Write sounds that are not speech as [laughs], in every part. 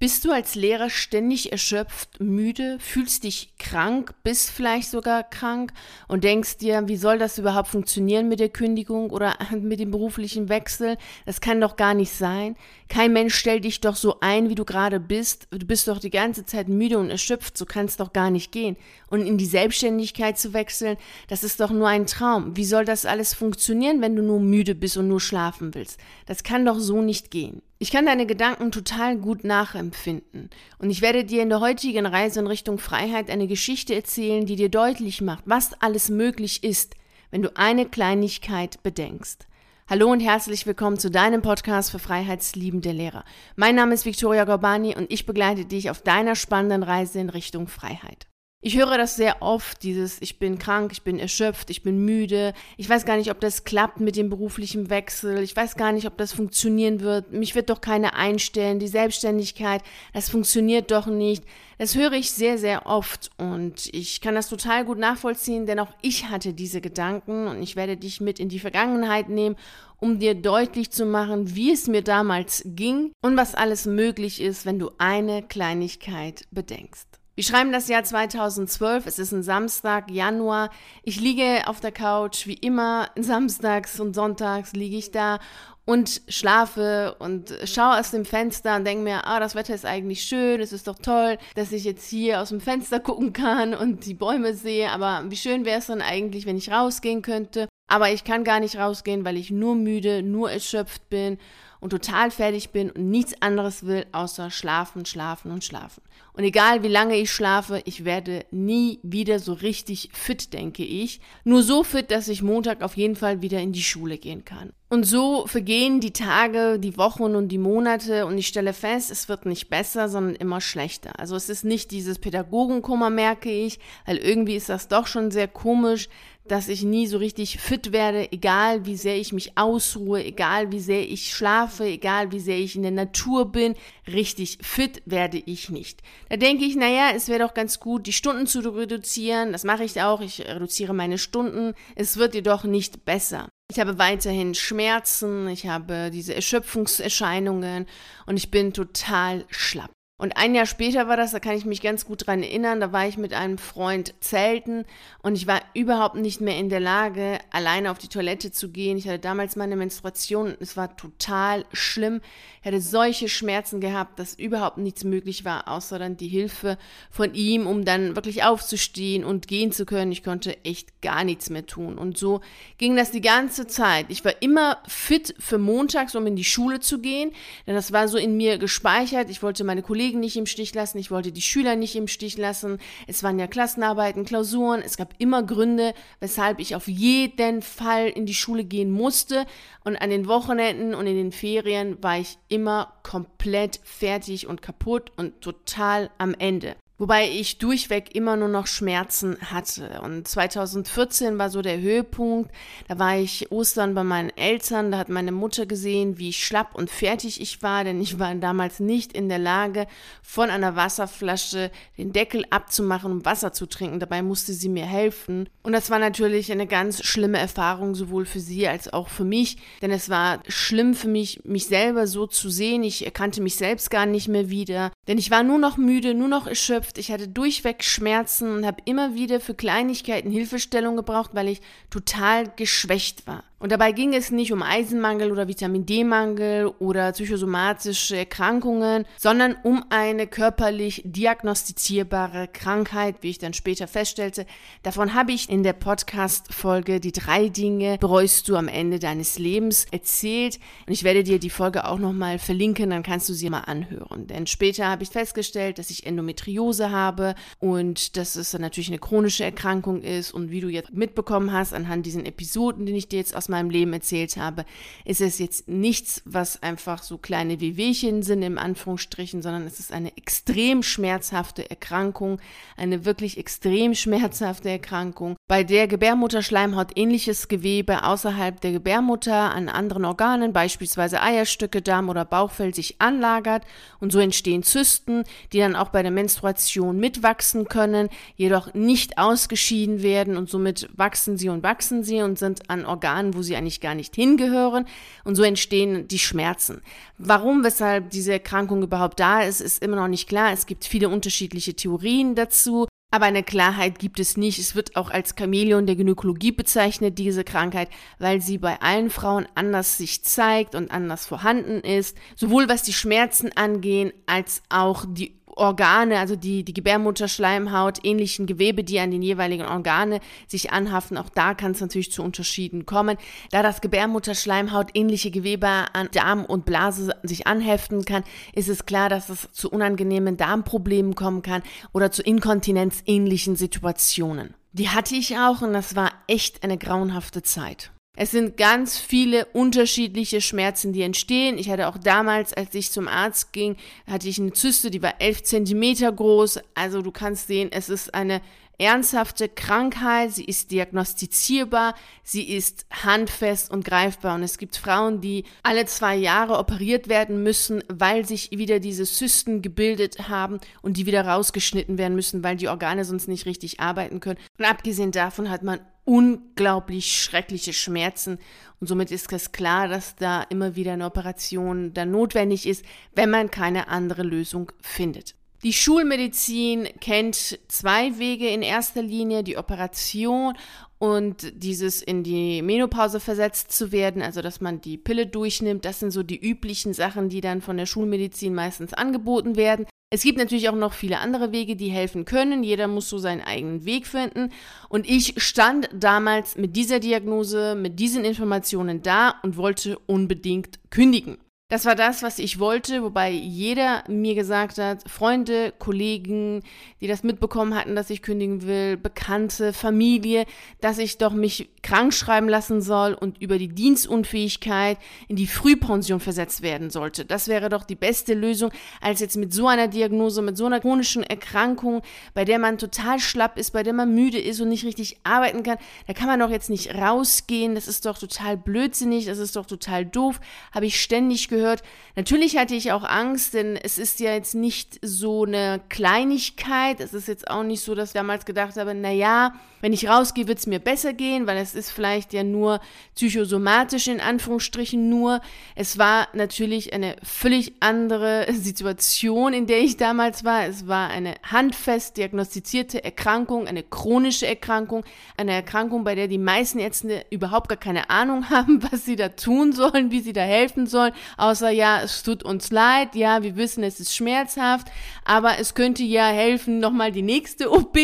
Bist du als Lehrer ständig erschöpft, müde, fühlst dich krank, bist vielleicht sogar krank und denkst dir, wie soll das überhaupt funktionieren mit der Kündigung oder [laughs] mit dem beruflichen Wechsel? Das kann doch gar nicht sein. Kein Mensch stellt dich doch so ein, wie du gerade bist. Du bist doch die ganze Zeit müde und erschöpft, so kann es doch gar nicht gehen. Und in die Selbstständigkeit zu wechseln, das ist doch nur ein Traum. Wie soll das alles funktionieren, wenn du nur müde bist und nur schlafen willst? Das kann doch so nicht gehen. Ich kann deine Gedanken total gut nachempfinden und ich werde dir in der heutigen Reise in Richtung Freiheit eine Geschichte erzählen, die dir deutlich macht, was alles möglich ist, wenn du eine Kleinigkeit bedenkst. Hallo und herzlich willkommen zu deinem Podcast für freiheitsliebende Lehrer. Mein Name ist Victoria Gorbani und ich begleite dich auf deiner spannenden Reise in Richtung Freiheit. Ich höre das sehr oft, dieses ich bin krank, ich bin erschöpft, ich bin müde. Ich weiß gar nicht, ob das klappt mit dem beruflichen Wechsel. Ich weiß gar nicht, ob das funktionieren wird. Mich wird doch keiner einstellen. Die Selbstständigkeit, das funktioniert doch nicht. Das höre ich sehr, sehr oft und ich kann das total gut nachvollziehen, denn auch ich hatte diese Gedanken und ich werde dich mit in die Vergangenheit nehmen, um dir deutlich zu machen, wie es mir damals ging und was alles möglich ist, wenn du eine Kleinigkeit bedenkst. Wir schreiben das Jahr 2012, es ist ein Samstag, Januar. Ich liege auf der Couch, wie immer, [laughs] samstags und sonntags liege ich da und schlafe und schaue aus dem Fenster und denke mir, ah, das Wetter ist eigentlich schön, es ist doch toll, dass ich jetzt hier aus dem Fenster gucken kann und die Bäume sehe, aber wie schön wäre es dann eigentlich, wenn ich rausgehen könnte. Aber ich kann gar nicht rausgehen, weil ich nur müde, nur erschöpft bin und total fertig bin und nichts anderes will, außer schlafen, schlafen und schlafen. Und egal wie lange ich schlafe, ich werde nie wieder so richtig fit, denke ich. Nur so fit, dass ich Montag auf jeden Fall wieder in die Schule gehen kann. Und so vergehen die Tage, die Wochen und die Monate und ich stelle fest, es wird nicht besser, sondern immer schlechter. Also es ist nicht dieses Pädagogenkummer, merke ich, weil irgendwie ist das doch schon sehr komisch, dass ich nie so richtig fit werde, egal wie sehr ich mich ausruhe, egal wie sehr ich schlafe, egal wie sehr ich in der Natur bin, richtig fit werde ich nicht. Da denke ich, naja, es wäre doch ganz gut, die Stunden zu reduzieren. Das mache ich auch. Ich reduziere meine Stunden. Es wird jedoch nicht besser. Ich habe weiterhin Schmerzen, ich habe diese Erschöpfungserscheinungen und ich bin total schlapp. Und ein Jahr später war das, da kann ich mich ganz gut dran erinnern, da war ich mit einem Freund zelten und ich war überhaupt nicht mehr in der Lage, alleine auf die Toilette zu gehen. Ich hatte damals meine Menstruation und es war total schlimm. Ich hatte solche Schmerzen gehabt, dass überhaupt nichts möglich war, außer dann die Hilfe von ihm, um dann wirklich aufzustehen und gehen zu können. Ich konnte echt gar nichts mehr tun. Und so ging das die ganze Zeit. Ich war immer fit für montags, um in die Schule zu gehen, denn das war so in mir gespeichert. Ich wollte meine Kollegen Kollegen nicht im Stich lassen, ich wollte die Schüler nicht im Stich lassen. Es waren ja Klassenarbeiten, Klausuren, es gab immer Gründe, weshalb ich auf jeden Fall in die Schule gehen musste. Und an den Wochenenden und in den Ferien war ich immer komplett fertig und kaputt und total am Ende. Wobei ich durchweg immer nur noch Schmerzen hatte. Und 2014 war so der Höhepunkt. Da war ich Ostern bei meinen Eltern. Da hat meine Mutter gesehen, wie schlapp und fertig ich war, denn ich war damals nicht in der Lage, von einer Wasserflasche den Deckel abzumachen, um Wasser zu trinken. Dabei musste sie mir helfen. Und das war natürlich eine ganz schlimme Erfahrung, sowohl für sie als auch für mich. Denn es war schlimm für mich, mich selber so zu sehen. Ich erkannte mich selbst gar nicht mehr wieder. Denn ich war nur noch müde, nur noch erschöpft erschöpft, ich hatte durchweg Schmerzen und habe immer wieder für Kleinigkeiten Hilfestellung gebraucht, weil ich total geschwächt war. Und dabei ging es nicht um Eisenmangel oder Vitamin D-Mangel oder psychosomatische Erkrankungen, sondern um eine körperlich diagnostizierbare Krankheit, wie ich dann später feststellte. Davon habe ich in der Podcast-Folge Die drei Dinge bereust du am Ende deines Lebens erzählt. Und ich werde dir die Folge auch nochmal verlinken, dann kannst du sie mal anhören. Denn später habe ich festgestellt, dass ich Endometriose habe und dass es dann natürlich eine chronische Erkrankung ist. Und wie du jetzt mitbekommen hast, anhand diesen Episoden, die ich dir jetzt aus meinem Leben erzählt habe, ist es jetzt nichts, was einfach so kleine Wehwehchen sind, im Anführungsstrichen, sondern es ist eine extrem schmerzhafte Erkrankung, eine wirklich extrem schmerzhafte Erkrankung, bei der Gebärmutterschleimhaut ähnliches Gewebe außerhalb der Gebärmutter an anderen Organen, beispielsweise Eierstöcke, Darm oder Bauchfell, sich anlagert und so entstehen Zysten, die dann auch bei der Menstruation mitwachsen können, jedoch nicht ausgeschieden werden und somit wachsen sie und wachsen sie und sind an Organen, wo wo sie eigentlich gar nicht hingehören. Und so entstehen die Schmerzen. Warum, weshalb diese Erkrankung überhaupt da ist, ist immer noch nicht klar. Es gibt viele unterschiedliche Theorien dazu. Aber eine Klarheit gibt es nicht. Es wird auch als Chamäleon der Gynäkologie bezeichnet, diese Krankheit, weil sie bei allen Frauen anders sich zeigt und anders vorhanden ist. Sowohl was die Schmerzen angehen, als auch die Organe, also die, die Gebärmutterschleimhaut, ähnlichen Gewebe, die an den jeweiligen Organe sich anhaften. Auch da kann es natürlich zu Unterschieden kommen. Da das Gebärmutterschleimhaut ähnliche Gewebe an Darm und Blase sich anheften kann, ist es klar, dass es zu unangenehmen Darmproblemen kommen kann oder zu inkontinenzähnlichen Situationen. Die hatte ich auch und das war echt eine grauenhafte Zeit. Es sind ganz viele unterschiedliche Schmerzen, die entstehen. Ich hatte auch damals, als ich zum Arzt ging, hatte ich eine Zyste, die war 11 Zentimeter groß. Also du kannst sehen, es ist eine ernsthafte Krankheit, sie ist diagnostizierbar, sie ist handfest und greifbar. Und es gibt Frauen, die alle zwei Jahre operiert werden müssen, weil sich wieder diese Zysten gebildet haben und die wieder rausgeschnitten werden müssen, weil die Organe sonst nicht richtig arbeiten können. Und abgesehen davon hat man unglaublich schreckliche Schmerzen und somit ist es klar, dass da immer wieder eine Operation dann notwendig ist, wenn man keine andere Lösung findet. Die Schulmedizin kennt zwei Wege in erster Linie, die Operation und dieses in die Menopause versetzt zu werden, also dass man die Pille durchnimmt, das sind so die üblichen Sachen, die dann von der Schulmedizin meistens angeboten werden. Es gibt natürlich auch noch viele andere Wege, die helfen können. Jeder muss so seinen eigenen Weg finden. Und ich stand damals mit dieser Diagnose, mit diesen Informationen da und wollte unbedingt kündigen. Das war das, was ich wollte, wobei jeder mir gesagt hat, Freunde, Kollegen, die das mitbekommen hatten, dass ich kündigen will, Bekannte, Familie, dass ich doch mich krank schreiben lassen soll und über die Dienstunfähigkeit in die Frühpension versetzt werden sollte. Das wäre doch die beste Lösung, als jetzt mit so einer Diagnose, mit so einer chronischen Erkrankung, bei der man total schlapp ist, bei der man müde ist und nicht richtig arbeiten kann. Da kann man doch jetzt nicht rausgehen. Das ist doch total blödsinnig, das ist doch total doof. Habe ich ständig gehört gehört. Natürlich hatte ich auch Angst, denn es ist ja jetzt nicht so eine Kleinigkeit. Es ist jetzt auch nicht so, dass ich damals gedacht habe, na ja, wenn ich rausgehe, wird es mir besser gehen, weil es ist vielleicht ja nur psychosomatisch in Anführungsstrichen nur. Es war natürlich eine völlig andere [laughs] Situation, in der ich damals war. Es war eine handfest diagnostizierte Erkrankung, eine chronische Erkrankung, eine Erkrankung, bei der die meisten Ärzte überhaupt gar keine Ahnung [laughs] haben, was sie da tun sollen, wie sie da helfen sollen, außer ja, es tut uns leid, ja, wir wissen, es ist schmerzhaft, aber es könnte ja helfen, nochmal die nächste [laughs] OP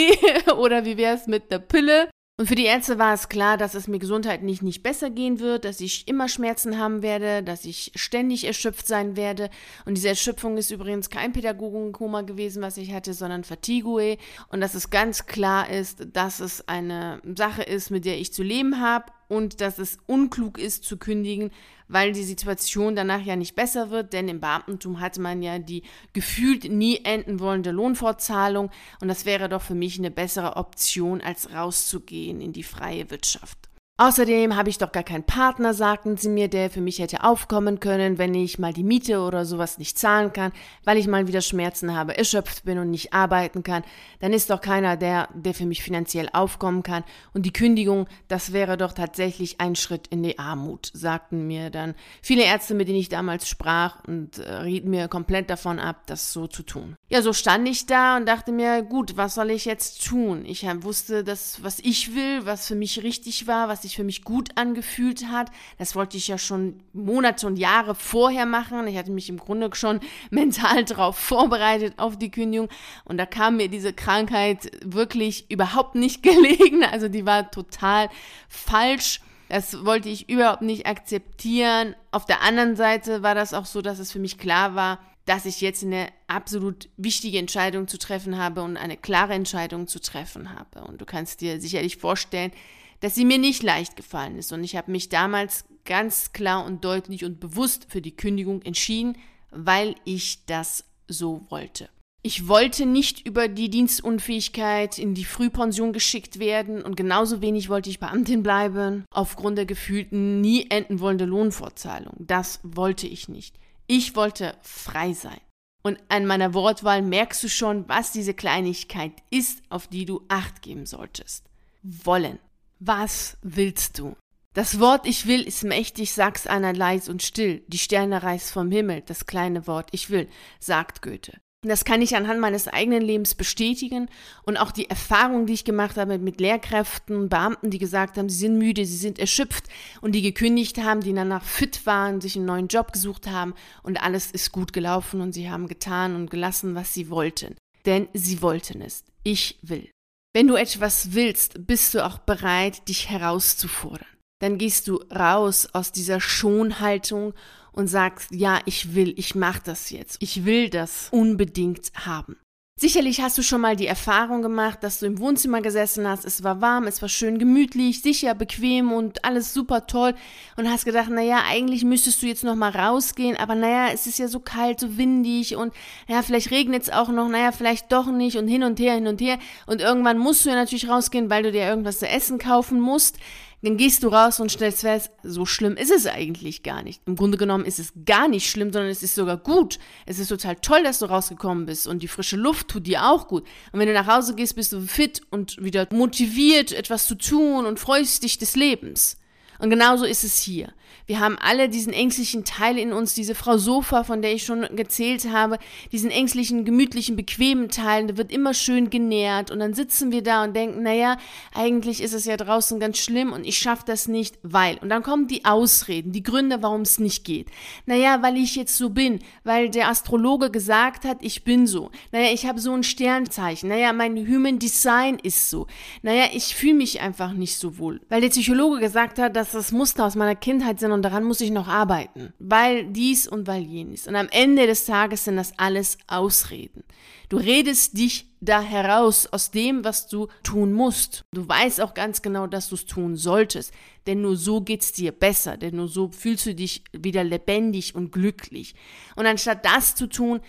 oder wie wäre es mit der Pille. Und für die Ärzte war es klar, dass es mir gesundheitlich nicht besser gehen wird, dass ich immer Schmerzen haben werde, dass ich ständig erschöpft sein werde. Und diese Erschöpfung ist übrigens kein Pädagogenkoma gewesen, was ich hatte, sondern Fatigue. Und dass es ganz klar ist, dass es eine Sache ist, mit der ich zu leben habe und dass es unklug ist zu kündigen, weil die Situation danach ja nicht besser wird, denn im Beamtentum hatte man ja die gefühlt nie enden wollende Lohnfortzahlung und das wäre doch für mich eine bessere Option, als rauszugehen in die freie Wirtschaft. Außerdem habe ich doch gar keinen Partner, sagten sie mir, der für mich hätte aufkommen können, wenn ich mal die Miete oder sowas nicht zahlen kann, weil ich mal wieder Schmerzen habe, erschöpft bin und nicht arbeiten kann. Dann ist doch keiner der, der für mich finanziell aufkommen kann. Und die Kündigung, das wäre doch tatsächlich ein Schritt in die Armut, sagten mir dann viele Ärzte, mit denen ich damals sprach und äh, rieten mir komplett davon ab, das so zu tun. Ja, so stand ich da und dachte mir, gut, was soll ich jetzt tun? Ich wusste, das, was ich will, was für mich richtig war, was sich für mich gut angefühlt hat. Das wollte ich ja schon Monate und Jahre vorher machen. Ich hatte mich im Grunde schon [laughs] mental darauf vorbereitet, auf die Kündigung. Und da kam mir diese Krankheit wirklich überhaupt nicht [laughs] gelegen. Also die war total falsch. Das wollte ich überhaupt nicht akzeptieren. Auf der anderen Seite war das auch so, dass es für mich klar war, dass ich jetzt eine absolut wichtige Entscheidung zu treffen habe und eine klare Entscheidung zu treffen habe. Und du kannst dir sicherlich vorstellen, dass sie mir nicht leicht gefallen ist. Und ich habe mich damals ganz klar und deutlich und bewusst für die Kündigung entschieden, weil ich das so wollte. Ich wollte nicht über die Dienstunfähigkeit in die Frühpension geschickt werden und genauso wenig wollte ich Beamtin bleiben, aufgrund der gefühlten, nie enden wollenden Lohnfortzahlung. Das wollte ich nicht. Ich wollte frei sein. Und an meiner Wortwahl merkst du schon, was diese Kleinigkeit ist, auf die du acht geben solltest. Wollen. Was willst du? Das Wort Ich will ist mächtig, sag's einer leis und still. Die Sterne reißt vom Himmel, das kleine Wort Ich will, sagt Goethe. Das kann ich anhand meines eigenen Lebens bestätigen und auch die Erfahrung, die ich gemacht habe mit Lehrkräften, Beamten, die gesagt haben, sie sind müde, sie sind erschöpft und die gekündigt haben, die danach fit waren, sich einen neuen Job gesucht haben und alles ist gut gelaufen und sie haben getan und gelassen, was sie wollten. Denn sie wollten es. Ich will. Wenn du etwas willst, bist du auch bereit, dich herauszufordern. Dann gehst du raus aus dieser Schonhaltung und sagst, ja, ich will, ich mach das jetzt. Ich will das unbedingt haben. Sicherlich hast du schon mal die Erfahrung gemacht, dass du im Wohnzimmer gesessen hast, es war warm, es war schön gemütlich, sicher, bequem und alles super toll. Und hast gedacht, naja, eigentlich müsstest du jetzt noch mal rausgehen, aber naja, es ist ja so kalt, so windig und ja, vielleicht regnet es auch noch, naja, vielleicht doch nicht und hin und her, hin und her. Und irgendwann musst du ja natürlich rausgehen, weil du dir irgendwas zu essen kaufen musst. Dann gehst du raus und stellst fest, so schlimm ist es eigentlich gar nicht. Im Grunde genommen ist es gar nicht schlimm, sondern es ist sogar gut. Es ist total toll, dass du rausgekommen bist und die frische Luft tut dir auch gut. Und wenn du nach Hause gehst, bist du fit und wieder motiviert, etwas zu tun und freust dich des Lebens. Und genauso ist es hier. Wir haben alle diesen ängstlichen Teil in uns, diese Frau Sofa, von der ich schon gezählt habe, diesen ängstlichen, gemütlichen, bequemen Teil, der wird immer schön genährt und dann sitzen wir da und denken, naja, eigentlich ist es ja draußen ganz schlimm und ich schaffe das nicht, weil. Und dann kommen die Ausreden, die Gründe, warum es nicht geht. Naja, weil ich jetzt so bin, weil der Astrologe gesagt hat, ich bin so. Naja, ich habe so ein Sternzeichen. Naja, mein Human Design ist so. Naja, ich fühle mich einfach nicht so wohl. Weil der Psychologe gesagt hat, dass das Muster aus meiner Kindheit sind und daran muss ich noch arbeiten, weil dies und weil jenes. Und am Ende des Tages sind das alles Ausreden. Du redest dich da heraus aus dem, was du tun musst. Du weißt auch ganz genau, dass du es tun solltest, denn nur so geht's dir besser, denn nur so fühlst du dich wieder lebendig und glücklich. Und anstatt das zu tun,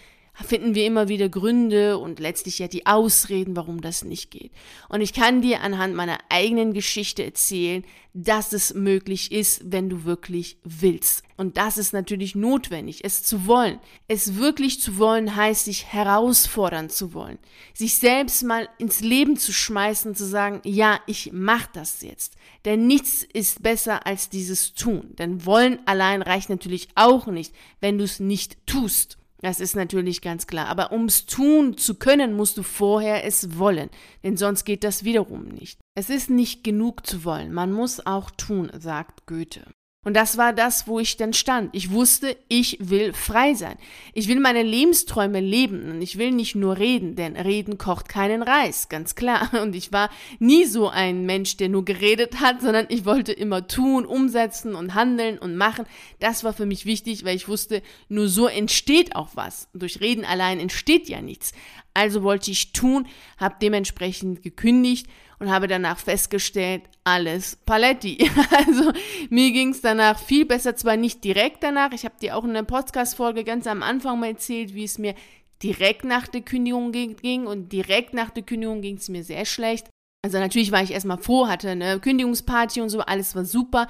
finden wir immer wieder Gründe und letztlich ja die Ausreden, warum das nicht geht. Und ich kann dir anhand meiner eigenen Geschichte erzählen, dass es möglich ist, wenn du wirklich willst. Und das ist natürlich notwendig, es zu wollen. Es wirklich zu wollen heißt, sich herausfordern zu wollen. Sich selbst mal ins Leben zu schmeißen, zu sagen, ja, ich mach das jetzt. Denn nichts ist besser als dieses Tun. Denn wollen allein reicht natürlich auch nicht, wenn du es nicht tust. Das ist natürlich ganz klar. Aber um es tun zu können, musst du vorher es wollen. Denn sonst geht das wiederum nicht. Es ist nicht genug zu wollen. Man muss auch tun, sagt Goethe. Und das war das, wo ich dann stand. Ich wusste, ich will frei sein. Ich will meine Lebensträume leben und ich will nicht nur reden, denn reden kocht keinen Reis, ganz klar. [laughs] Und ich war nie so ein Mensch, der nur geredet hat, sondern ich wollte immer tun, umsetzen und handeln und machen. Das war für mich wichtig, weil ich wusste, nur so entsteht auch was. Durch Reden allein entsteht ja nichts. Also wollte ich tun, habe dementsprechend gekündigt und habe danach festgestellt, alles Paletti. [laughs] Also mir ging es danach viel besser, zwar nicht direkt danach, ich habe dir auch in der Podcast-Folge ganz am Anfang mal erzählt, wie es mir direkt nach der Kündigung ging und direkt nach der Kündigung ging es mir sehr schlecht. Also natürlich war ich erstmal froh, hatte eine Kündigungsparty und so, alles war super.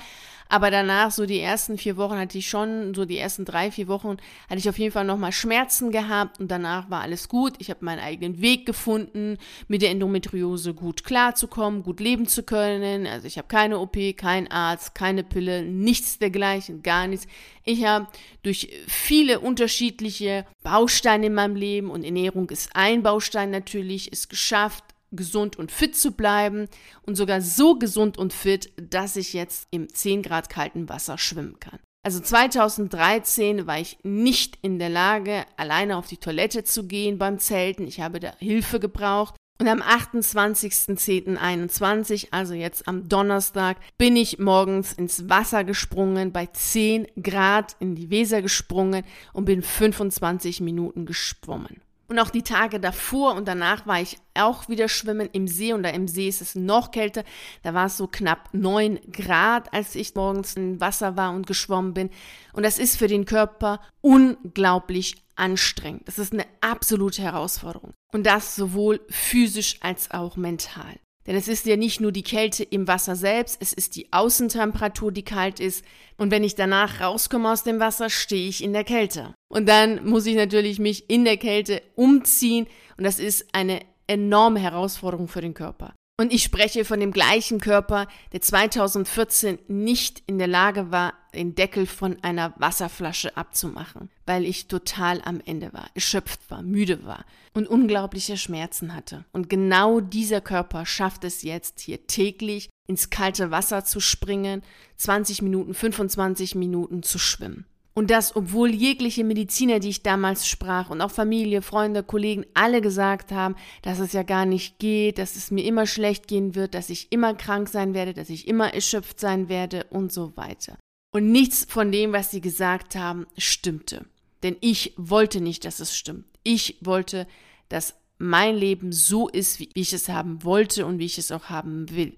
Aber danach, so die ersten vier Wochen hatte ich schon, so die ersten drei, vier Wochen hatte ich auf jeden Fall nochmal Schmerzen gehabt und danach war alles gut. Ich habe meinen eigenen Weg gefunden, mit der Endometriose gut klarzukommen, gut leben zu können. Also ich habe keine OP, kein Arzt, keine Pille, nichts dergleichen, gar nichts. Ich habe durch viele unterschiedliche Bausteine in meinem Leben und Ernährung ist ein Baustein natürlich, es geschafft, gesund und fit zu bleiben und sogar so gesund und fit, dass ich jetzt im 10 Grad kalten Wasser schwimmen kann. Also 2013 war ich nicht in der Lage, alleine auf die Toilette zu gehen beim Zelten. Ich habe da Hilfe gebraucht. Und am 28.10.21, also jetzt am Donnerstag, bin ich morgens ins Wasser gesprungen, bei 10 Grad in die Weser gesprungen und bin 25 Minuten geschwommen. Und auch die Tage davor und danach war ich auch wieder schwimmen im See und da im See ist es noch kälter. Da war es so knapp neun Grad, als ich morgens im Wasser war und geschwommen bin. Und das ist für den Körper unglaublich anstrengend. Das ist eine absolute Herausforderung. Und das sowohl physisch als auch mental. Denn es ist ja nicht nur die Kälte im Wasser selbst, es ist die Außentemperatur, die kalt ist. Und wenn ich danach rauskomme aus dem Wasser, stehe ich in der Kälte. Und dann muss ich natürlich mich in der Kälte umziehen. Und das ist eine enorme Herausforderung für den Körper. Und ich spreche von dem gleichen Körper, der 2014 nicht in der Lage war, den Deckel von einer Wasserflasche abzumachen, weil ich total am Ende war, erschöpft war, müde war und unglaubliche Schmerzen hatte. Und genau dieser Körper schafft es jetzt hier täglich ins kalte Wasser zu springen, 20 Minuten, 25 Minuten zu schwimmen. Und das, obwohl jegliche Mediziner, die ich damals sprach und auch Familie, Freunde, Kollegen, alle gesagt haben, dass es ja gar nicht geht, dass es mir immer schlecht gehen wird, dass ich immer krank sein werde, dass ich immer erschöpft sein werde und so weiter. Und nichts von dem, was sie gesagt haben, stimmte. Denn ich wollte nicht, dass es stimmt. Ich wollte, dass mein Leben so ist, wie ich es haben wollte und wie ich es auch haben will.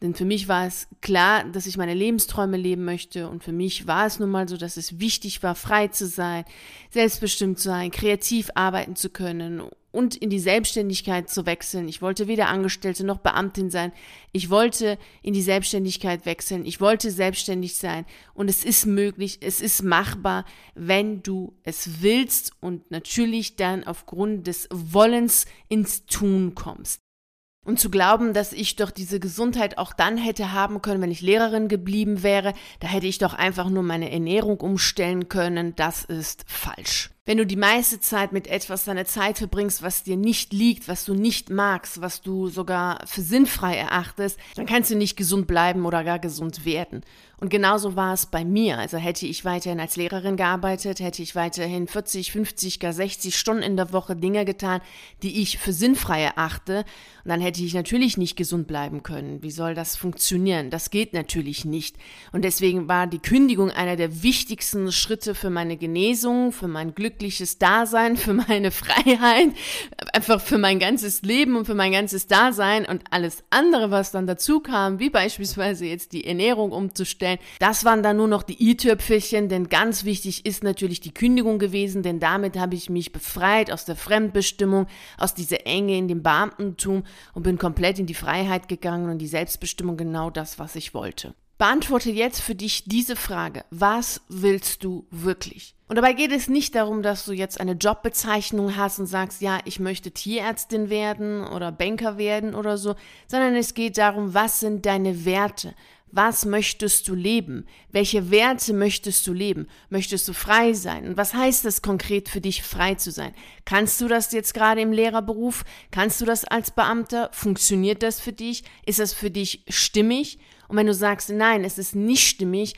Denn für mich war es klar, dass ich meine Lebensträume leben möchte. Und für mich war es nun mal so, dass es wichtig war, frei zu sein, selbstbestimmt zu sein, kreativ arbeiten zu können und in die Selbstständigkeit zu wechseln. Ich wollte weder Angestellte noch Beamtin sein. Ich wollte in die Selbstständigkeit wechseln. Ich wollte selbstständig sein. Und es ist möglich, es ist machbar, wenn du es willst und natürlich dann aufgrund des Wollens ins Tun kommst. Und zu glauben, dass ich doch diese Gesundheit auch dann hätte haben können, wenn ich Lehrerin geblieben wäre, da hätte ich doch einfach nur meine Ernährung umstellen können, das ist falsch. Wenn du die meiste Zeit mit etwas deine Zeit verbringst, was dir nicht liegt, was du nicht magst, was du sogar für sinnfrei erachtest, dann kannst du nicht gesund bleiben oder gar gesund werden. Und genauso war es bei mir. Also hätte ich weiterhin als Lehrerin gearbeitet, hätte ich weiterhin 40, 50, gar 60 Stunden in der Woche Dinge getan, die ich für sinnfrei erachte, und dann hätte ich natürlich nicht gesund bleiben können. Wie soll das funktionieren? Das geht natürlich nicht. Und deswegen war die Kündigung einer der wichtigsten Schritte für meine Genesung, für mein glückliches Dasein, für meine [laughs] Freiheit, einfach für mein ganzes Leben und für mein ganzes Dasein und alles andere, was dann dazu kam, wie beispielsweise jetzt die Ernährung umzustellen, stellen. Das waren dann nur noch die i-Tüpfelchen, denn ganz wichtig ist natürlich die Kündigung gewesen, denn damit habe ich mich befreit aus der Fremdbestimmung, aus dieser Enge in dem Beamtentum und bin komplett in die Freiheit gegangen und die Selbstbestimmung genau das, was ich wollte. Beantworte jetzt für dich diese Frage. Was willst du wirklich? Und dabei geht es nicht darum, dass du jetzt eine Jobbezeichnung hast und sagst, ja, ich möchte Tierärztin werden oder Banker werden oder so, sondern es geht darum, was sind deine Werte? Was möchtest du leben? Welche Werte möchtest du leben? Möchtest du frei sein? Und was heißt es konkret für dich, frei zu sein? Kannst du das jetzt gerade im Lehrerberuf? Kannst du das als Beamter? Funktioniert das für dich? Ist das für dich stimmig? Und wenn du sagst, nein, es ist nicht stimmig,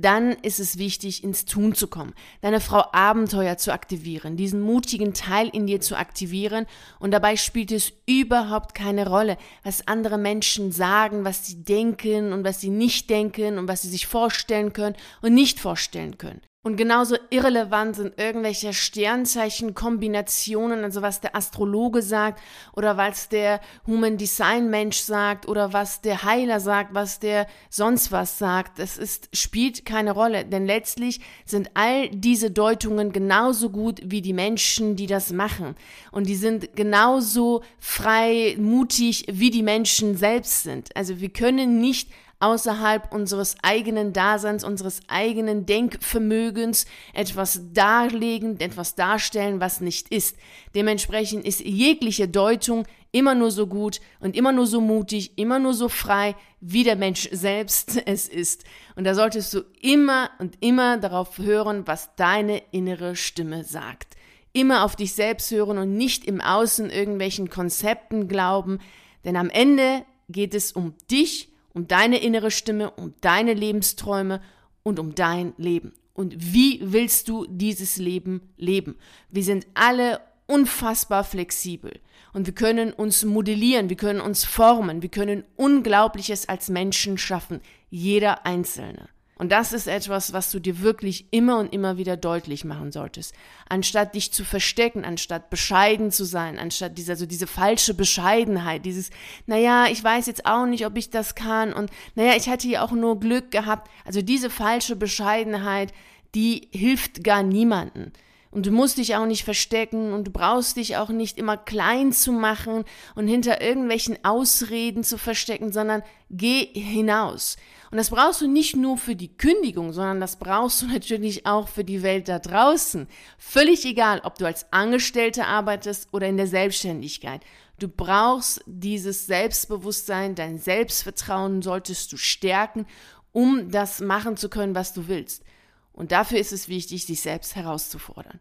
dann ist es wichtig, ins Tun zu kommen, deine Frau Abenteuer zu aktivieren, diesen mutigen Teil in dir zu aktivieren und dabei spielt es überhaupt keine Rolle, was andere Menschen sagen, was sie denken und was sie nicht denken und was sie sich vorstellen können und nicht vorstellen können. Und genauso irrelevant sind irgendwelche Sternzeichenkombinationen, also was der Astrologe sagt oder was der Human Design Mensch sagt oder was der Heiler sagt, was der sonst was sagt. Das ist, spielt keine Rolle, denn letztlich sind all diese Deutungen genauso gut wie die Menschen, die das machen. Und die sind genauso frei, mutig, wie die Menschen selbst sind. Also wir können nicht außerhalb unseres eigenen Daseins, unseres eigenen Denkvermögens etwas darlegen, etwas darstellen, was nicht ist. Dementsprechend ist jegliche Deutung immer nur so gut und immer nur so mutig, immer nur so frei, wie der Mensch selbst [laughs] es ist. Und da solltest du immer und immer darauf hören, was deine innere Stimme sagt. Immer auf dich selbst hören und nicht im Außen irgendwelchen Konzepten glauben, denn am Ende geht es um dich um deine innere Stimme, um deine Lebensträume und um dein Leben. Und wie willst du dieses Leben leben? Wir sind alle unfassbar flexibel und wir können uns modellieren, wir können uns formen, wir können Unglaubliches als Menschen schaffen, jeder Einzelne. Und das ist etwas, was du dir wirklich immer und immer wieder deutlich machen solltest. Anstatt dich zu verstecken, anstatt bescheiden zu sein, anstatt diese, also diese falsche Bescheidenheit, dieses, naja, ich weiß jetzt auch nicht, ob ich das kann und naja, ich hatte ja auch nur Glück gehabt. Also diese falsche Bescheidenheit, die hilft gar niemanden. Und du musst dich auch nicht verstecken und du brauchst dich auch nicht immer klein zu machen und hinter irgendwelchen Ausreden zu verstecken, sondern geh hinaus Und das brauchst du nicht nur für die Kündigung, sondern das brauchst du natürlich auch für die Welt da draußen. Völlig egal, ob du als Angestellte arbeitest oder in der Selbstständigkeit. Du brauchst dieses Selbstbewusstsein, dein Selbstvertrauen solltest du stärken, um das machen zu können, was du willst. Und dafür ist es wichtig, sich selbst herauszufordern.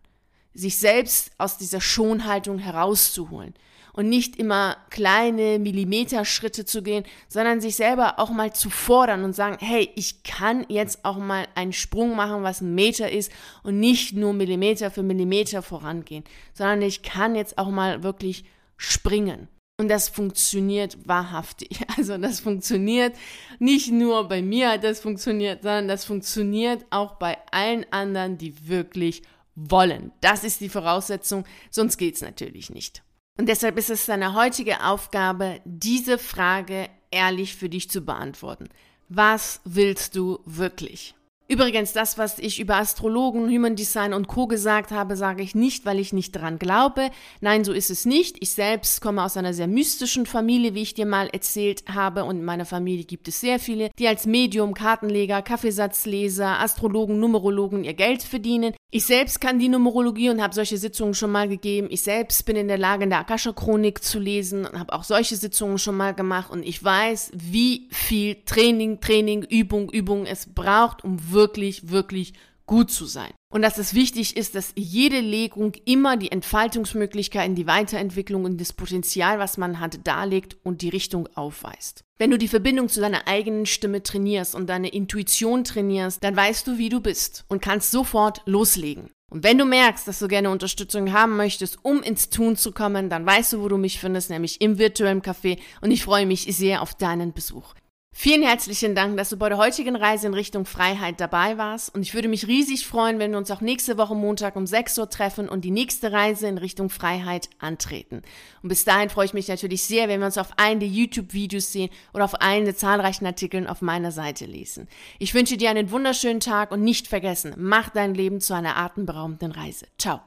Sich selbst aus dieser Schonhaltung herauszuholen und nicht immer kleine Millimeterschritte zu gehen, sondern sich selber auch mal zu fordern und sagen, hey, ich kann jetzt auch mal einen Sprung machen, was ein Meter ist und nicht nur Millimeter für Millimeter vorangehen, sondern ich kann jetzt auch mal wirklich springen. Und das funktioniert wahrhaftig. [laughs] Also das funktioniert nicht nur bei mir, das funktioniert, sondern das funktioniert auch bei allen anderen, die wirklich wollen. Das ist die Voraussetzung, sonst geht es natürlich nicht. Und deshalb ist es deine heutige Aufgabe, diese Frage ehrlich für dich zu beantworten. Was willst du wirklich? Übrigens, das, was ich über Astrologen, Human Design und Co. gesagt habe, sage ich nicht, weil ich nicht daran glaube. Nein, so ist es nicht. Ich selbst komme aus einer sehr mystischen Familie, wie ich dir mal erzählt habe. Und in meiner Familie gibt es sehr viele, die als Medium, Kartenleger, Kaffeesatzleser, Astrologen, Numerologen ihr Geld verdienen. Ich selbst kann die Numerologie und habe solche Sitzungen schon mal gegeben. Ich selbst bin in der Lage, in der Akasha-Chronik zu lesen und habe auch solche Sitzungen schon mal gemacht. Und ich weiß, wie viel Training, Training, Übung, Übung es braucht, um wirklich, wirklich gut zu sein. Und dass es wichtig ist, dass jede Legung immer die Entfaltungsmöglichkeiten, die Weiterentwicklung und das Potenzial, was man hat, darlegt und die Richtung aufweist. Wenn du die Verbindung zu deiner eigenen Stimme trainierst und deine Intuition trainierst, dann weißt du, wie du bist und kannst sofort loslegen. Und wenn du merkst, dass du gerne Unterstützung haben möchtest, um ins Tun zu kommen, dann weißt du, wo du mich findest, nämlich im virtuellen Café und ich freue mich sehr auf deinen Besuch. Vielen herzlichen Dank, dass du bei der heutigen Reise in Richtung Freiheit dabei warst. Und ich würde mich riesig freuen, wenn wir uns auch nächste Woche Montag um 6 Uhr treffen und die nächste Reise in Richtung Freiheit antreten. Und bis dahin freue ich mich natürlich sehr, wenn wir uns auf einen der YouTube-Videos sehen oder auf einen der zahlreichen Artikeln auf meiner Seite lesen. Ich wünsche dir einen wunderschönen Tag und nicht vergessen, mach dein Leben zu einer atemberaubenden Reise. Ciao.